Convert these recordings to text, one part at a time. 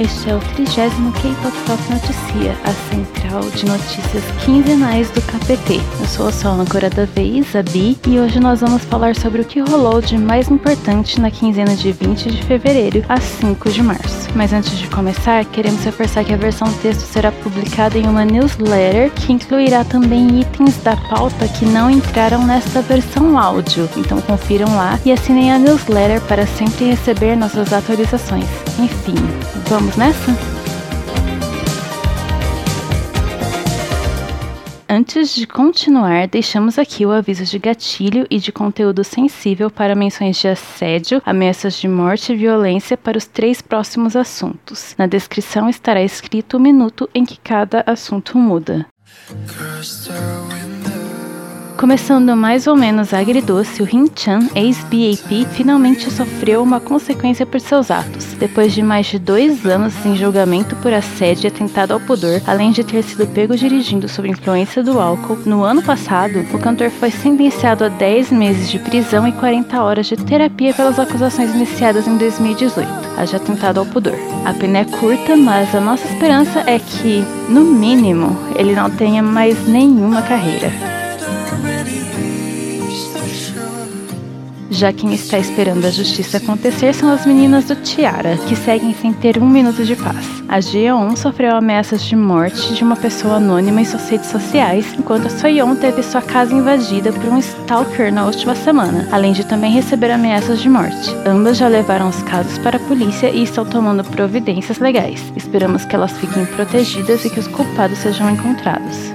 Este é o 30 K-Pop Noticia, a central de notícias quinzenais do KPT. Eu sou a sua âncora da vez, a Bi, e hoje nós vamos falar sobre o que rolou de mais importante na quinzena de 20 de fevereiro a 5 de março. Mas antes de começar, queremos reforçar que a versão texto será publicada em uma newsletter que incluirá também itens da pauta que não entraram nesta versão áudio. Então confiram lá e assinem a newsletter para sempre receber nossas atualizações. Enfim, vamos nessa? Antes de continuar, deixamos aqui o aviso de gatilho e de conteúdo sensível para menções de assédio, ameaças de morte e violência para os três próximos assuntos. Na descrição estará escrito o minuto em que cada assunto muda. Começando mais ou menos agridoce, o Hin-chan, ex-BAP, finalmente sofreu uma consequência por seus atos. Depois de mais de dois anos em julgamento por assédio e atentado ao pudor, além de ter sido pego dirigindo sob influência do álcool, no ano passado, o cantor foi sentenciado a 10 meses de prisão e 40 horas de terapia pelas acusações iniciadas em 2018, a de atentado ao pudor. A pena é curta, mas a nossa esperança é que, no mínimo, ele não tenha mais nenhuma carreira. Já quem está esperando a justiça acontecer são as meninas do Tiara, que seguem sem ter um minuto de paz. A Jeon sofreu ameaças de morte de uma pessoa anônima em suas redes sociais, enquanto a Soyeon teve sua casa invadida por um stalker na última semana, além de também receber ameaças de morte. Ambas já levaram os casos para a polícia e estão tomando providências legais. Esperamos que elas fiquem protegidas e que os culpados sejam encontrados.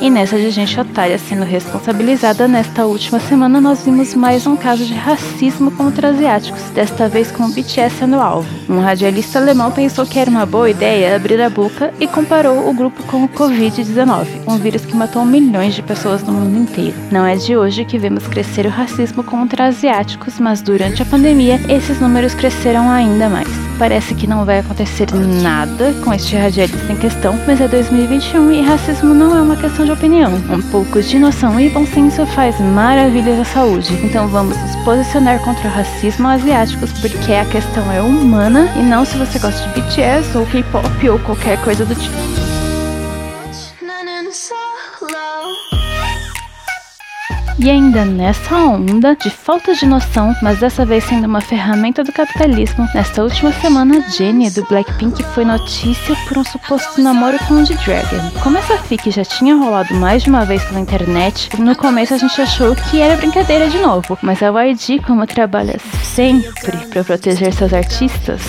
E nessa de gente otária sendo responsabilizada, nesta última semana nós vimos mais um caso de racismo contra asiáticos, desta vez com o BTS sendo alvo. Um radialista alemão pensou que era uma boa ideia abrir a boca e comparou o grupo com o Covid-19, um vírus que matou milhões de pessoas no mundo inteiro. Não é de hoje que vemos crescer o racismo contra asiáticos, mas durante a pandemia esses números cresceram ainda mais. Parece que não vai acontecer nada com este radialista em questão, mas é 2021 e racismo não é uma questão de opinião. Um pouco de noção e bom senso faz maravilhas à saúde. Então vamos nos posicionar contra o racismo asiáticos, porque a questão é humana e não se você gosta de BTS ou K-pop ou qualquer coisa do tipo. E ainda nessa onda de falta de noção, mas dessa vez sendo uma ferramenta do capitalismo, nesta última semana, Jennie do Blackpink foi notícia por um suposto namoro com o Dragon. Como essa fic já tinha rolado mais de uma vez pela internet, no começo a gente achou que era brincadeira de novo, mas a YG, como trabalha sempre para proteger seus artistas,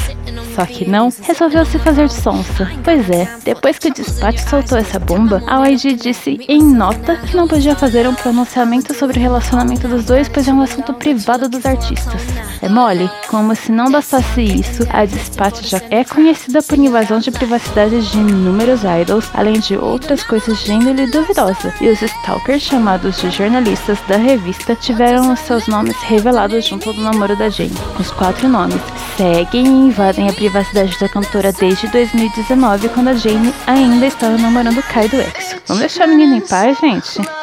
só que não, resolveu se fazer de sonsa. Pois é, depois que o despacho soltou essa bomba, a YG disse em nota que não podia fazer um pronunciamento sobre o relacionamento dos dois, pois é um assunto privado dos artistas. É mole? Como se não bastasse isso, a Dispatch já é conhecida por invasão de privacidade de inúmeros idols, além de outras coisas de índole duvidosa. E os stalkers, chamados de jornalistas da revista, tiveram os seus nomes revelados junto do namoro da Jane. Os quatro nomes seguem e invadem a privacidade da cantora desde 2019, quando a Jane ainda estava namorando Kai do EXO. Vamos deixar a menina em paz, gente?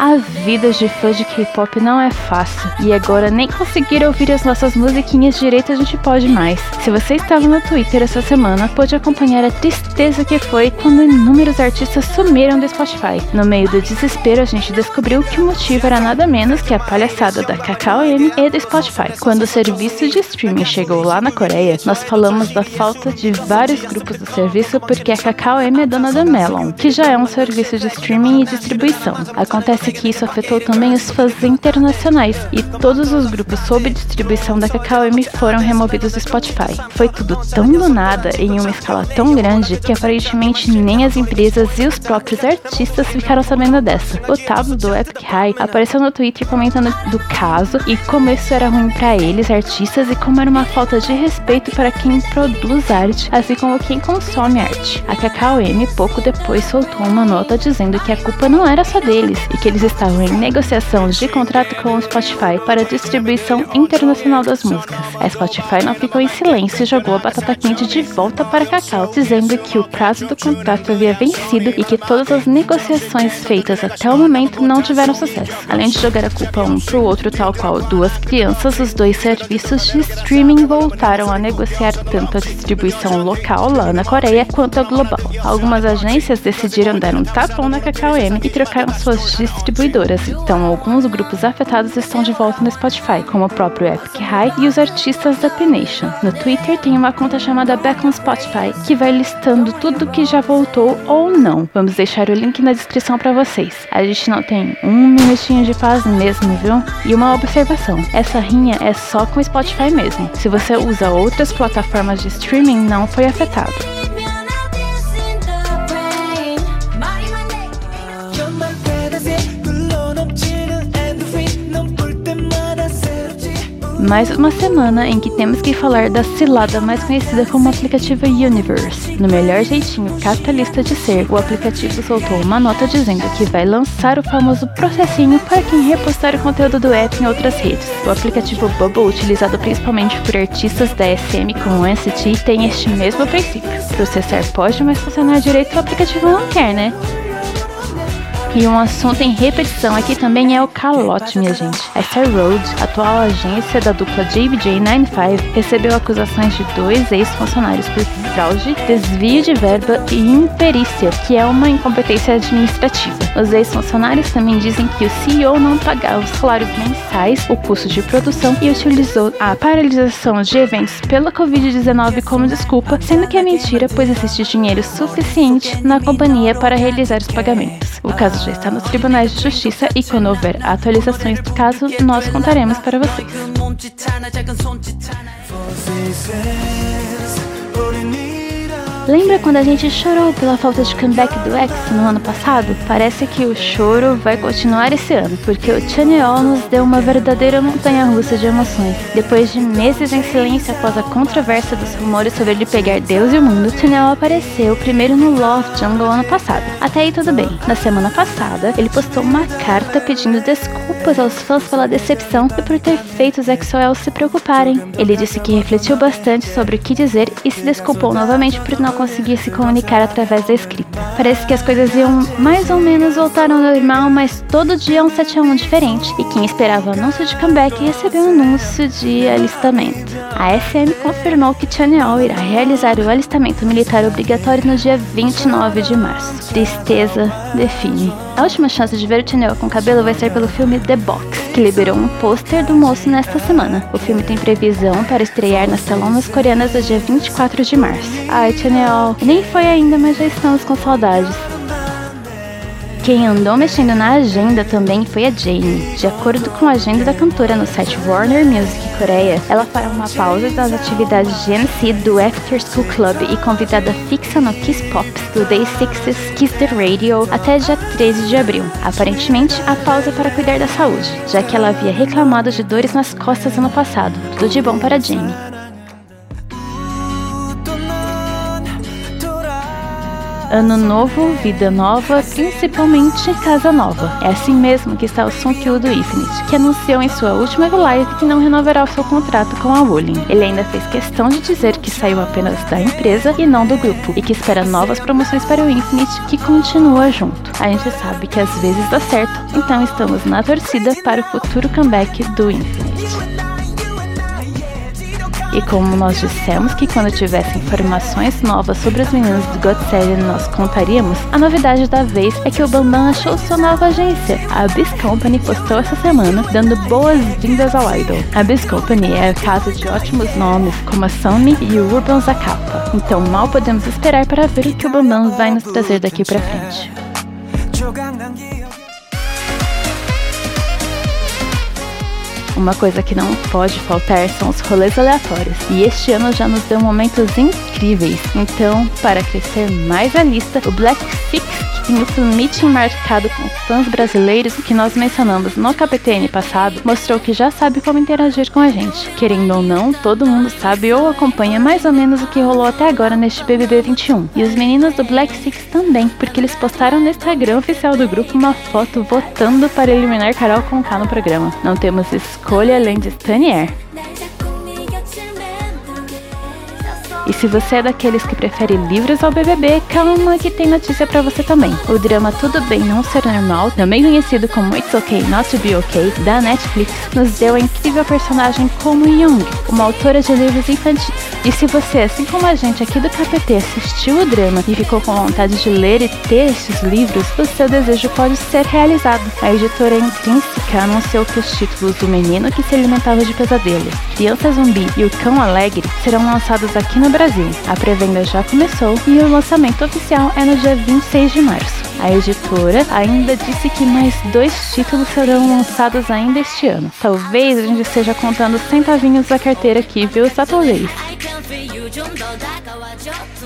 A vida de fã de K-pop não é fácil e agora nem conseguir ouvir as nossas musiquinhas direito a gente pode mais. Se você estava no Twitter essa semana, pôde acompanhar a tristeza que foi quando inúmeros artistas sumiram do Spotify. No meio do desespero, a gente descobriu que o motivo era nada menos que a palhaçada da Kakao M e do Spotify. Quando o serviço de streaming chegou lá na Coreia, nós falamos da falta de vários grupos do serviço porque a Kakao M é dona da Melon, que já é um serviço de streaming e distribuição. Acontece que isso afetou também os fãs internacionais e todos os grupos sob distribuição da Kakao M foram removidos do Spotify. Foi tudo tão do nada em uma escala tão grande que aparentemente nem as empresas e os próprios artistas ficaram sabendo dessa. O Tablo do Epic High apareceu no Twitter comentando do caso e como isso era ruim para eles, artistas, e como era uma falta de respeito para quem produz arte, assim como quem consome arte. A Kakao M pouco depois soltou uma nota dizendo que a culpa não era só deles e que eles eles estavam em negociação de contrato com o Spotify para distribuição internacional das músicas. A Spotify não ficou em silêncio e jogou a batata quente de volta para Cacau, dizendo que o prazo do contrato havia vencido e que todas as negociações feitas até o momento não tiveram sucesso. Além de jogar a culpa um pro outro, tal qual duas crianças, os dois serviços de streaming voltaram a negociar tanto a distribuição local lá na Coreia quanto a global. Algumas agências decidiram dar um tapão na Cacau M e trocaram suas distribuidoras, então alguns grupos afetados estão de volta no Spotify, como o próprio Epic High e os artistas da P-Nation. No Twitter tem uma conta chamada Back on Spotify, que vai listando tudo que já voltou ou não. Vamos deixar o link na descrição para vocês. A gente não tem um minutinho de paz mesmo, viu? E uma observação: essa rinha é só com o Spotify mesmo. Se você usa outras plataformas de streaming, não foi afetado. Mais uma semana em que temos que falar da cilada mais conhecida como aplicativo Universe. No melhor jeitinho capitalista de ser, o aplicativo soltou uma nota dizendo que vai lançar o famoso processinho para quem repostar o conteúdo do app em outras redes. O aplicativo Bubble, utilizado principalmente por artistas da SM como NCT, tem este mesmo princípio. Processar pode, mas funcionar direito o aplicativo não quer, né? E um assunto em repetição aqui também é o calote, minha gente. A Road, atual agência da dupla JBJ95, recebeu acusações de dois ex-funcionários por fraude, desvio de verba e imperícia, que é uma incompetência administrativa. Os ex-funcionários também dizem que o CEO não pagava os salários mensais, o custo de produção e utilizou a paralisação de eventos pela Covid-19 como desculpa, sendo que é mentira, pois existe dinheiro suficiente na companhia para realizar os pagamentos. O caso já está nos tribunais de justiça e quando houver atualizações do caso, nós contaremos para vocês. Lembra quando a gente chorou pela falta de comeback do X no ano passado? Parece que o choro vai continuar esse ano, porque o Chanyeol nos deu uma verdadeira montanha-russa de emoções. Depois de meses em silêncio após a controvérsia dos rumores sobre ele pegar Deus e o mundo, Chanyeol apareceu primeiro no Love Jungle ano passado. Até aí tudo bem. Na semana passada, ele postou uma carta pedindo desculpas aos fãs pela decepção e por ter feito os EXO-L se preocuparem. Ele disse que refletiu bastante sobre o que dizer e se desculpou novamente por não conseguir se comunicar através da escrita. Parece que as coisas iam mais ou menos voltar ao normal, mas todo dia é um 7 a 1 diferente, e quem esperava o anúncio de comeback recebeu o anúncio de alistamento. A SM confirmou que Chanyeol irá realizar o alistamento militar obrigatório no dia 29 de março. Tristeza define. A última chance de ver o Chanyeol com cabelo vai ser pelo filme The Box, que liberou um pôster do moço nesta semana. O filme tem previsão para estrear nas telonas coreanas no dia 24 de março. Ai, Chanyeol nem foi ainda, mas já estamos com saudades. Quem andou mexendo na agenda também foi a Jane. De acordo com a agenda da cantora no site Warner Music Coreia, ela fará uma pausa das atividades de Do After School Club e convidada fixa no Kiss Pops do Day 6's Kiss the Radio até dia 13 de abril. Aparentemente, a pausa para cuidar da saúde, já que ela havia reclamado de dores nas costas ano passado. Tudo de bom para Jane. Ano novo, vida nova, principalmente casa nova. É assim mesmo que está o Sunkyu do Infinite, que anunciou em sua última live que não renovará o seu contrato com a Wooling. Ele ainda fez questão de dizer que saiu apenas da empresa e não do grupo, e que espera novas promoções para o Infinite, que continua junto. A gente sabe que às vezes dá certo, então estamos na torcida para o futuro comeback do Infinite. E como nós dissemos que quando tivesse informações novas sobre os meninos do God Seven nós contaríamos, a novidade da vez é que o Bambam achou sua nova agência. A Abyss Company postou essa semana dando boas-vindas ao Idol. A Abyss Company é casa de ótimos nomes como a Sunmi e o Urban Zakapa. Então mal podemos esperar para ver o que o Bambam vai nos trazer daqui para frente. Uma coisa que não pode faltar são os rolês aleatórios. E este ano já nos deu momentos incríveis. Então, para crescer mais a lista, o Black Six Blackpink, o meeting marcado com fãs brasileiros que nós mencionamos no KPTN passado, mostrou que já sabe como interagir com a gente. Querendo ou não, todo mundo sabe ou acompanha mais ou menos o que rolou até agora neste BBB 21. E os meninos do Black Six também, porque eles postaram no Instagram oficial do grupo uma foto votando para eliminar Carol Conká no programa. Não temos escolha além de Stanier. E se você é daqueles que prefere livros ao BBB, calma que tem notícia para você também. O drama Tudo Bem Não Ser Normal, também conhecido como It's Okay Not to Be Okay, da Netflix, nos deu a incrível personagem Como Young, uma autora de livros infantis. E se você, assim como a gente aqui do KPT, assistiu o drama e ficou com vontade de ler e ter esses livros, o seu desejo pode ser realizado. A editora Intrínseca anunciou que os títulos do Menino que se alimentava de pesadelos, Criança Zumbi e O Cão Alegre serão lançados aqui no Brasil. A pré-venda já começou e o lançamento oficial é no dia 26 de março. A editora ainda disse que mais dois títulos serão lançados ainda este ano. Talvez a gente esteja contando centavinhos da carteira aqui, viu? Só talvez.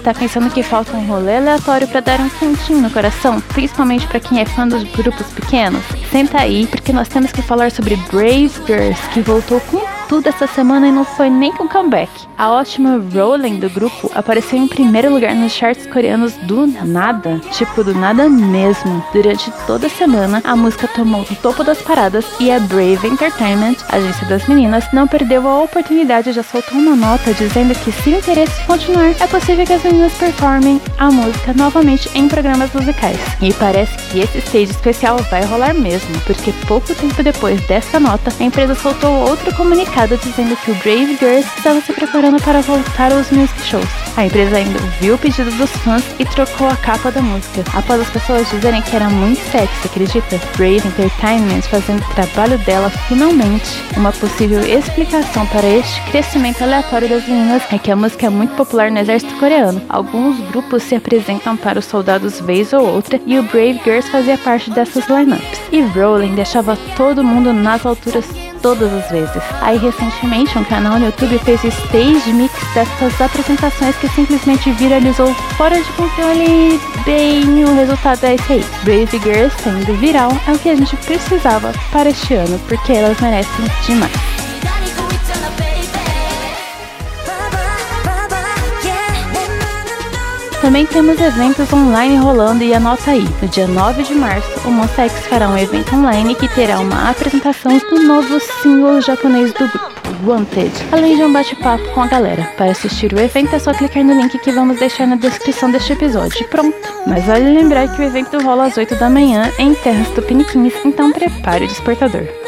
Tá pensando que falta um rolê aleatório para dar um quentinho no coração, principalmente para quem é fã dos grupos pequenos? Senta aí, porque nós temos que falar sobre Brave Girls, que voltou com tudo essa semana e não foi nem com comeback. A ótima Rolling do grupo apareceu em primeiro lugar nos charts coreanos do nada, tipo do nada mesmo. Durante toda a semana, a música tomou o topo das paradas e a Brave Entertainment, agência das meninas, não perdeu a oportunidade e já soltou uma nota dizendo que se o interesse continuar, é possível que as meninas performem a música novamente em programas musicais. E parece que esse stage especial vai rolar mesmo, porque pouco tempo depois dessa nota, a empresa soltou outro comunicado dizendo que o Brave Girls estava se preparando para voltar aos music shows. A empresa ainda viu o pedido dos fãs e trocou a capa da música. Após as pessoas dizerem que era muito sexy, acredita? Brave Entertainment fazendo o trabalho dela finalmente. Uma possível explicação para este crescimento aleatório das meninas é que a música é muito popular no exército coreano. Alguns grupos se apresentam para os soldados vez ou outra e o Brave Girls fazia parte dessas lineups. E Rolling deixava todo mundo nas alturas todas as vezes. Aí recentemente um canal no YouTube fez o stage mix dessas apresentações que simplesmente viralizou fora de controle bem o resultado é esse aí. Brave Girls sendo viral é o que a gente precisava para este ano, porque elas merecem demais. Também temos eventos online rolando e anota aí. No dia 9 de março, o Monsta X fará um evento online que terá uma apresentação do novo single japonês do grupo. Wanted, além de um bate-papo com a galera. Para assistir o evento é só clicar no link que vamos deixar na descrição deste episódio. Pronto. Mas vale lembrar que o evento rola às 8 da manhã em Terras Tupiniquins, então prepare o despertador.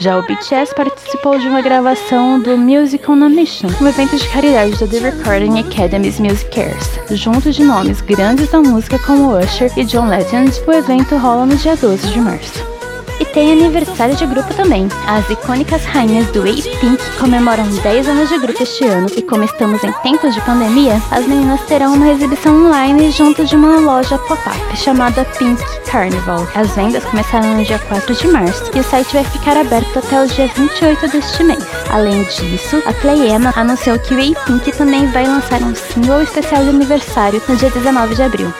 Já o BTS participou de uma gravação do Music on a Mission, um evento de caridade da The Recording Academy's Music Cares. Junto de nomes grandes da música como Usher e John Legend, o evento rola no dia 12 de março. E tem aniversário de grupo também. As icônicas rainhas do A-Pink comemoram 10 anos de grupo este ano e como estamos em tempos de pandemia, as meninas terão uma exibição online junto de uma loja pop-up chamada Pink Carnival. As vendas começaram no dia 4 de março e o site vai ficar aberto até o dia 28 deste mês. Além disso, a Playema anunciou que o A-Pink também vai lançar um single especial de aniversário no dia 19 de abril.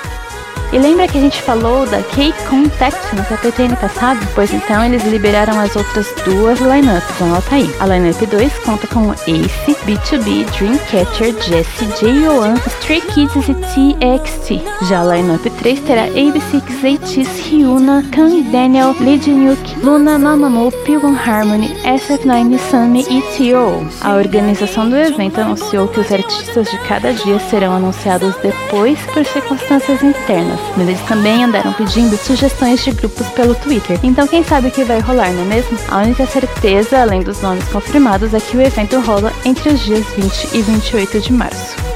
E lembra que a gente falou da K-Contact no KPT passado? Pois então eles liberaram as outras duas lineups, anota aí. A lineup 2 conta com Ace, B2B, Dreamcatcher, Jessie, J.O.1, Stray Kids e TXT. Já a lineup 3 terá AB6, ATEEZ, Hyuna, Kang Daniel, Lee Luna, Mamamoo, Pilgrim Harmony, SF9, Sunmi e T.O. A organização do evento anunciou que os artistas de cada dia serão anunciados depois por circunstâncias internas mas eles também andaram pedindo sugestões de grupos pelo Twitter. Então quem sabe o que vai rolar, não é mesmo? A única certeza, além dos nomes confirmados, é que o evento rola entre os dias 20 e 28 de março.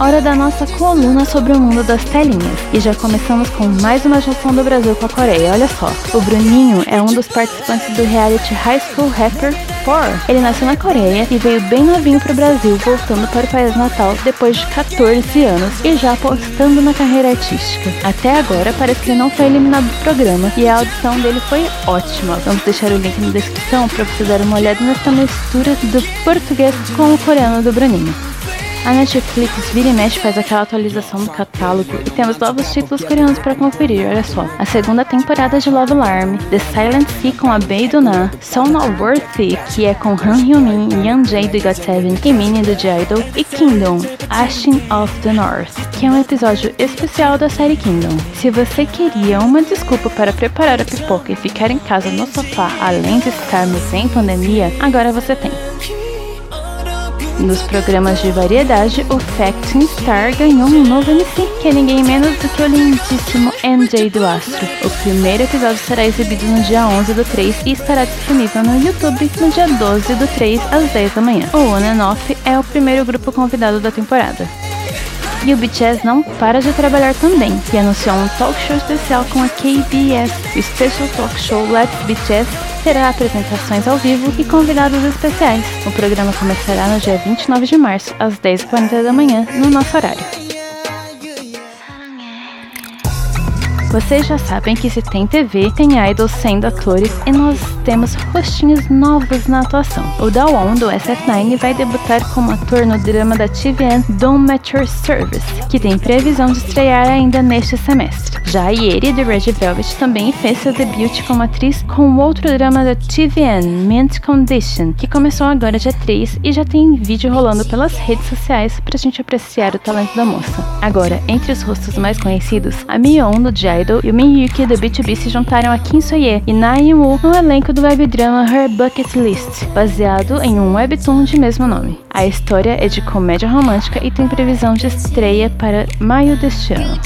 hora da nossa coluna sobre o mundo das telinhas. E já começamos com mais uma junção do Brasil com a Coreia. Olha só, o Bruninho é um dos participantes do reality High School Rapper Ele nasceu na Coreia e veio bem novinho pro Brasil, voltando para o país natal depois de 14 anos e já apostando na carreira artística. Até agora parece que ele não foi eliminado do programa e a audição dele foi ótima. Vamos deixar o link na descrição para você dar uma olhada nessa mistura do português com o coreano do Bruninho. A Netflix vira e mexe faz aquela atualização do catálogo e temos novos títulos coreanos para conferir, olha só. A segunda temporada de Love Alarm, The Silent Sea com a Bae Dona, So Not Worthy, que é com Han Hyo-min, Young Jae do GOT7 e Minnie do J-Idol, e Kingdom, Ashen of the North, que é um episódio especial da série Kingdom. Se você queria uma desculpa para preparar a pipoca e ficar em casa no sofá, além de estarmos em pandemia, agora você tem. Nos programas de variedade, o Facting Star ganhou um novo MC, que é ninguém menos do que o lindíssimo MJ do Astro. O primeiro episódio será exibido no dia 11 do 3 e estará disponível no YouTube no dia 12 do 3 às 10 da manhã. O On and Off é o primeiro grupo convidado da temporada. E o BTS não para de trabalhar também, e anunciou um talk show especial com a KBS. O Special Talk Show Let's BTS terá apresentações ao vivo e convidados especiais. O programa começará no dia 29 de março, às 10h40 da manhã, no nosso horário. Vocês já sabem que se tem TV, tem idols sendo atores e nós temos rostinhos novos na atuação. O Dawon do SF9 vai debutar como ator no drama da TVN Don't Mature Service, que tem previsão de estrear ainda neste semestre. Já a Yeri do Red Velvet também fez seu debut como atriz com outro drama da TVN, Mint Condition, que começou agora dia 3 e já tem vídeo rolando pelas redes sociais pra gente apreciar o talento da moça. Agora, entre os rostos mais conhecidos, a Mion do Jai Idol e o Min-yuki do B2B se juntaram a Kim Soye e Na Woo no elenco do webdrama Her Bucket List, baseado em um webtoon de mesmo nome. A história é de comédia romântica e tem previsão de estreia para maio deste ano.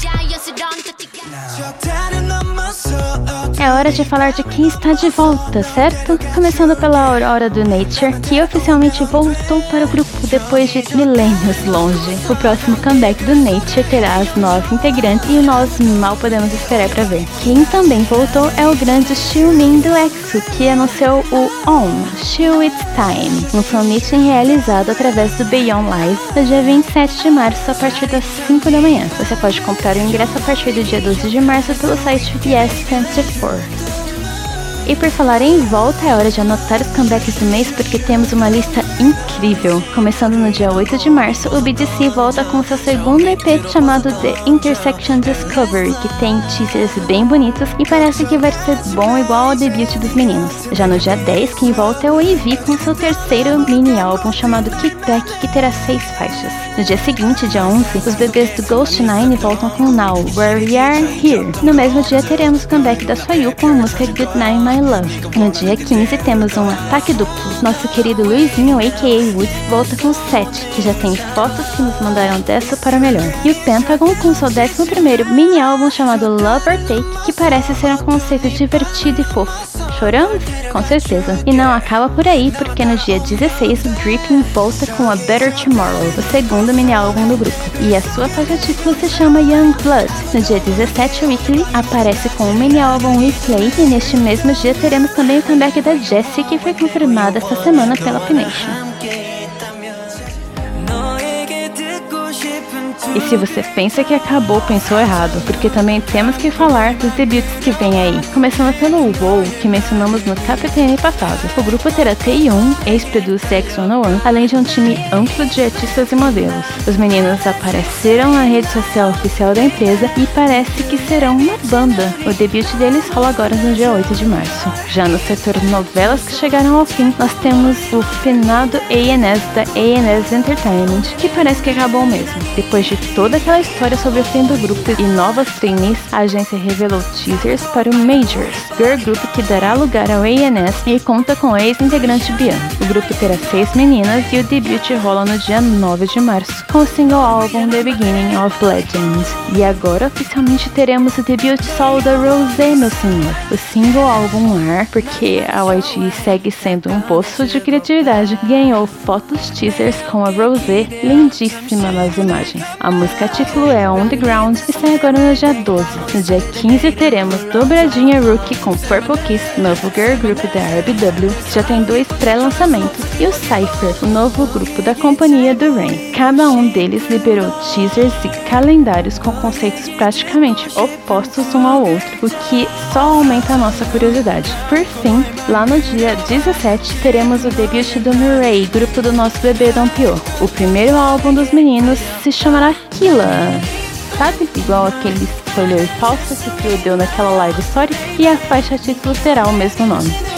É hora de falar de quem está de volta, certo? Começando pela Aurora do Nature, que oficialmente voltou para o grupo depois de milênios longe. O próximo comeback do Nature terá as nove integrantes e nós mal podemos esperar para ver. Quem também voltou é o grande Xiumin do EXO, que anunciou o On, Xiu It's Time, um fanmeeting realizado através do Beyond Live no dia 27 de março a partir das 5 da manhã. Você pode comprar o ingresso a partir do dia 12 de março pelo site Yeah. E por falar em volta, é hora de anotar os comebacks do mês porque temos uma lista incrível. Começando no dia 8 de março, o BDC volta com seu segundo EP chamado The Intersection Discovery, que tem teasers bem bonitos e parece que vai ser bom igual ao debut dos meninos. Já no dia 10, quem volta é o EV com seu terceiro mini álbum chamado Kickback, que terá seis faixas. No dia seguinte, dia 11, os bebês do Ghost Nine voltam com Now, Where We Are Here. No mesmo dia, teremos o comeback da Soyu com a música Good Night My Love. No dia 15 temos um ataque duplo. Nosso querido Luizinho, a.k.a. Woods, volta com 7, que já tem fotos que nos mandaram dessa para melhor. E o Pentagon com seu 11 mini álbum chamado Love or Take, que parece ser um conceito divertido e fofo. Choramos? Com certeza. E não acaba por aí, porque no dia 16 o Dripping volta com a Better Tomorrow, o segundo mini álbum do grupo. E a sua faixa título se chama Young Blood. No dia 17 o Weekly aparece com o mini álbum Replay e neste mesmo dia teremos também o comeback da Jessie, que foi confirmada esta semana pela Pination. E se você pensa que acabou, pensou errado, porque também temos que falar dos debuts que vem aí. Começando pelo WoW, que mencionamos no KPTN passado. O grupo terá Taeyong, ex-produce X101, além de um time amplo de artistas e modelos. Os meninos apareceram na rede social oficial da empresa e parece que serão uma banda. O debut deles rola agora no dia 8 de março. Já no setor novelas que chegaram ao fim, nós temos o finado ANS da ANS Entertainment, que parece que acabou mesmo. Depois de toda aquela história sobre o fim do grupo e novas trainees, a agência revelou teasers para o Majors, girl group que dará lugar ao ANS e conta com ex-integrante Bian. O grupo terá seis meninas e o debut rola no dia 9 de março, com o single álbum The Beginning of Legend. E agora oficialmente teremos o debut solo da Rosé, meu senhor. O single álbum Ar, porque a YG segue sendo um poço de criatividade, ganhou fotos teasers com a Rosé lindíssima nas imagens. A música título é On The Ground e sai agora no dia 12. No dia 15 teremos Dobradinha Rookie com Purple Kiss, novo girl group da RBW, que já tem dois pré-lançamentos, e o Cypher, o novo grupo da companhia do Rain. Cada um deles liberou teasers e calendários com conceitos praticamente opostos um ao outro, o que só aumenta a nossa curiosidade. Por fim, lá no dia 17 teremos o debut do Murray, grupo do nosso bebê Don Pio. O primeiro álbum dos meninos se chamará Killa. Sabe? Igual aquele spoiler falso que o deu naquela live histórica. E a faixa título terá o mesmo nome.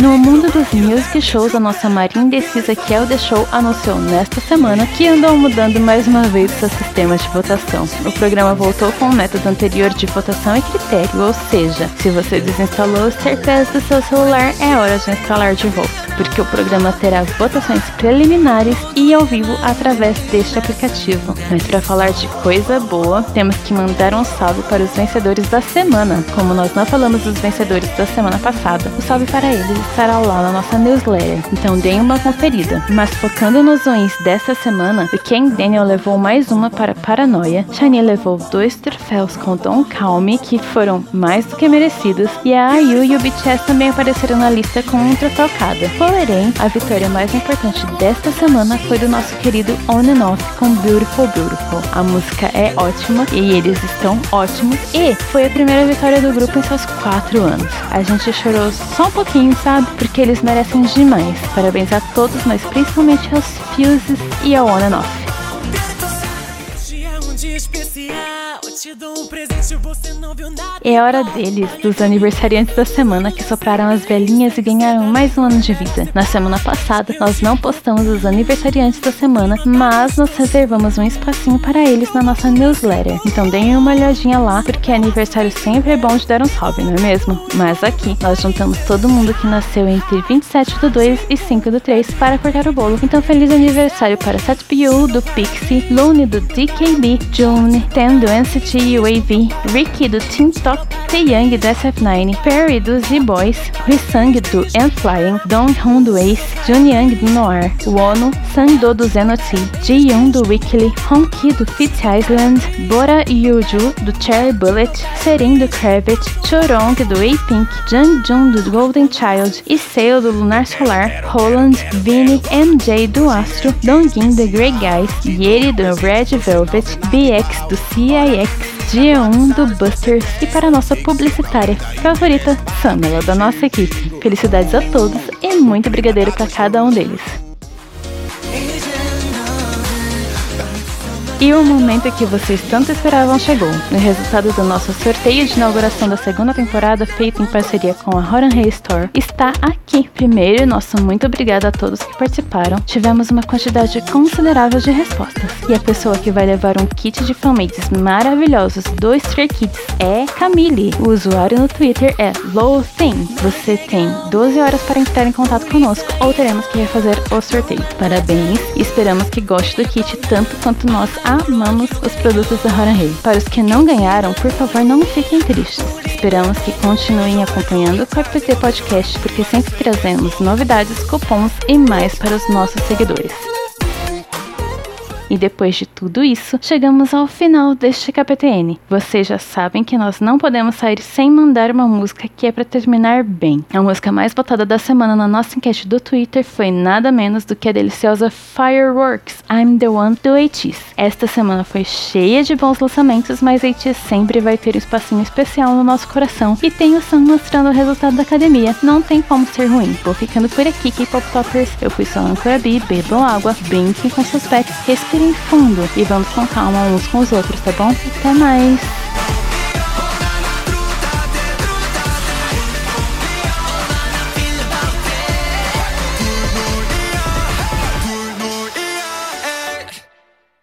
No mundo dos music shows, a nossa Maria Indecisa que é o The Show anunciou nesta semana que andou mudando mais uma vez seu sistema de votação. O programa voltou com o método anterior de votação e critério, ou seja, se você desinstalou os terpés do seu celular, é hora de instalar de volta porque o programa terá as votações preliminares e ao vivo através deste aplicativo. Mas para falar de coisa boa, temos que mandar um salve para os vencedores da semana. Como nós não falamos dos vencedores da semana passada, o salve para eles estará lá na nossa newsletter. Então deem uma conferida. Mas focando nos wins desta semana, o Ken Daniel levou mais uma para Paranoia, Shani levou dois troféus com Don Calme, que foram mais do que merecidos, e a IU e o BTS também apareceram na lista com um troféu cada. Porém, a vitória mais importante desta semana foi do nosso querido On and Off com Beautiful Beautiful. A música é ótima e eles estão ótimos. E foi a primeira vitória do grupo em seus quatro anos. A gente chorou só um pouquinho, sabe? Porque eles merecem demais. Parabéns a todos, mas principalmente aos Fuses e ao On and Off. É hora deles, dos aniversariantes da semana que sopraram as velhinhas e ganharam mais um ano de vida. Na semana passada, nós não postamos os aniversariantes da semana, mas nós reservamos um espacinho para eles na nossa newsletter. Então deem uma olhadinha lá, porque aniversário sempre é bom de dar um salve, não é mesmo? Mas aqui, nós juntamos todo mundo que nasceu entre 27 do 2 e 5 do 3 para cortar o bolo. Então feliz aniversário para Seth Piu, do Pixie, Lune do DKB, June, Ten do NCT UAV, Ricky do Team Top, Taeyang do SF9, Perry do Z-Boys, Sang do Ant Flying, Dong Hun do Ace, Young do Noir, Wono, Sangdo do Zenoti, Ji-young do Weekly, Honki do Fit Island, Bora Yuju do Cherry Bullet, Serin do Kravitz, Chorong do A-Pink, Jung Jun do Golden Child, Iseo do Lunar Solar, Roland, Vinny, MJ do Astro, Dongin do Grey Guys, Yeri do Red Velvet, BX do CIX, G1 do Busters e para nossa publicitária favorita, Samela, da nossa equipe. Felicidades a todos e muito brigadeiro para cada um deles. E o momento que vocês tanto esperavam chegou. O resultado do nosso sorteio de inauguração da segunda temporada, feito em parceria com a Horan Hay Store, está aqui. Primeiro, nosso muito obrigado a todos que participaram. Tivemos uma quantidade considerável de respostas. E a pessoa que vai levar um kit de fanmates maravilhosos do Stray Kids é Camille. O usuário no Twitter é LowThin. Você tem 12 horas para entrar em contato conosco ou teremos que refazer o sorteio. Parabéns e esperamos que goste do kit tanto quanto nós amamos os produtos da Rei. Para os que não ganharam, por favor, não fiquem tristes. Esperamos que continuem acompanhando o KPT Podcast, porque sempre trazemos novidades, cupons e mais para os nossos seguidores. E depois de tudo isso, chegamos ao final deste KPTN. Vocês já sabem que nós não podemos sair sem mandar uma música que é para terminar bem. A música mais votada da semana na nossa enquete do Twitter foi nada menos do que a deliciosa Fireworks I'm the One do ATEEZ. Esta semana foi cheia de bons lançamentos, mas ATEEZ sempre vai ter um espacinho especial no nosso coração e tem o som mostrando o resultado da academia. Não tem como ser ruim. Vou ficando por aqui, K-Pop Toppers. Eu fui sua âncora Bi, bebam água, brinquem com seus pets, respirem fundo e vamos com calma uns com os outros, tá bom? Até mais!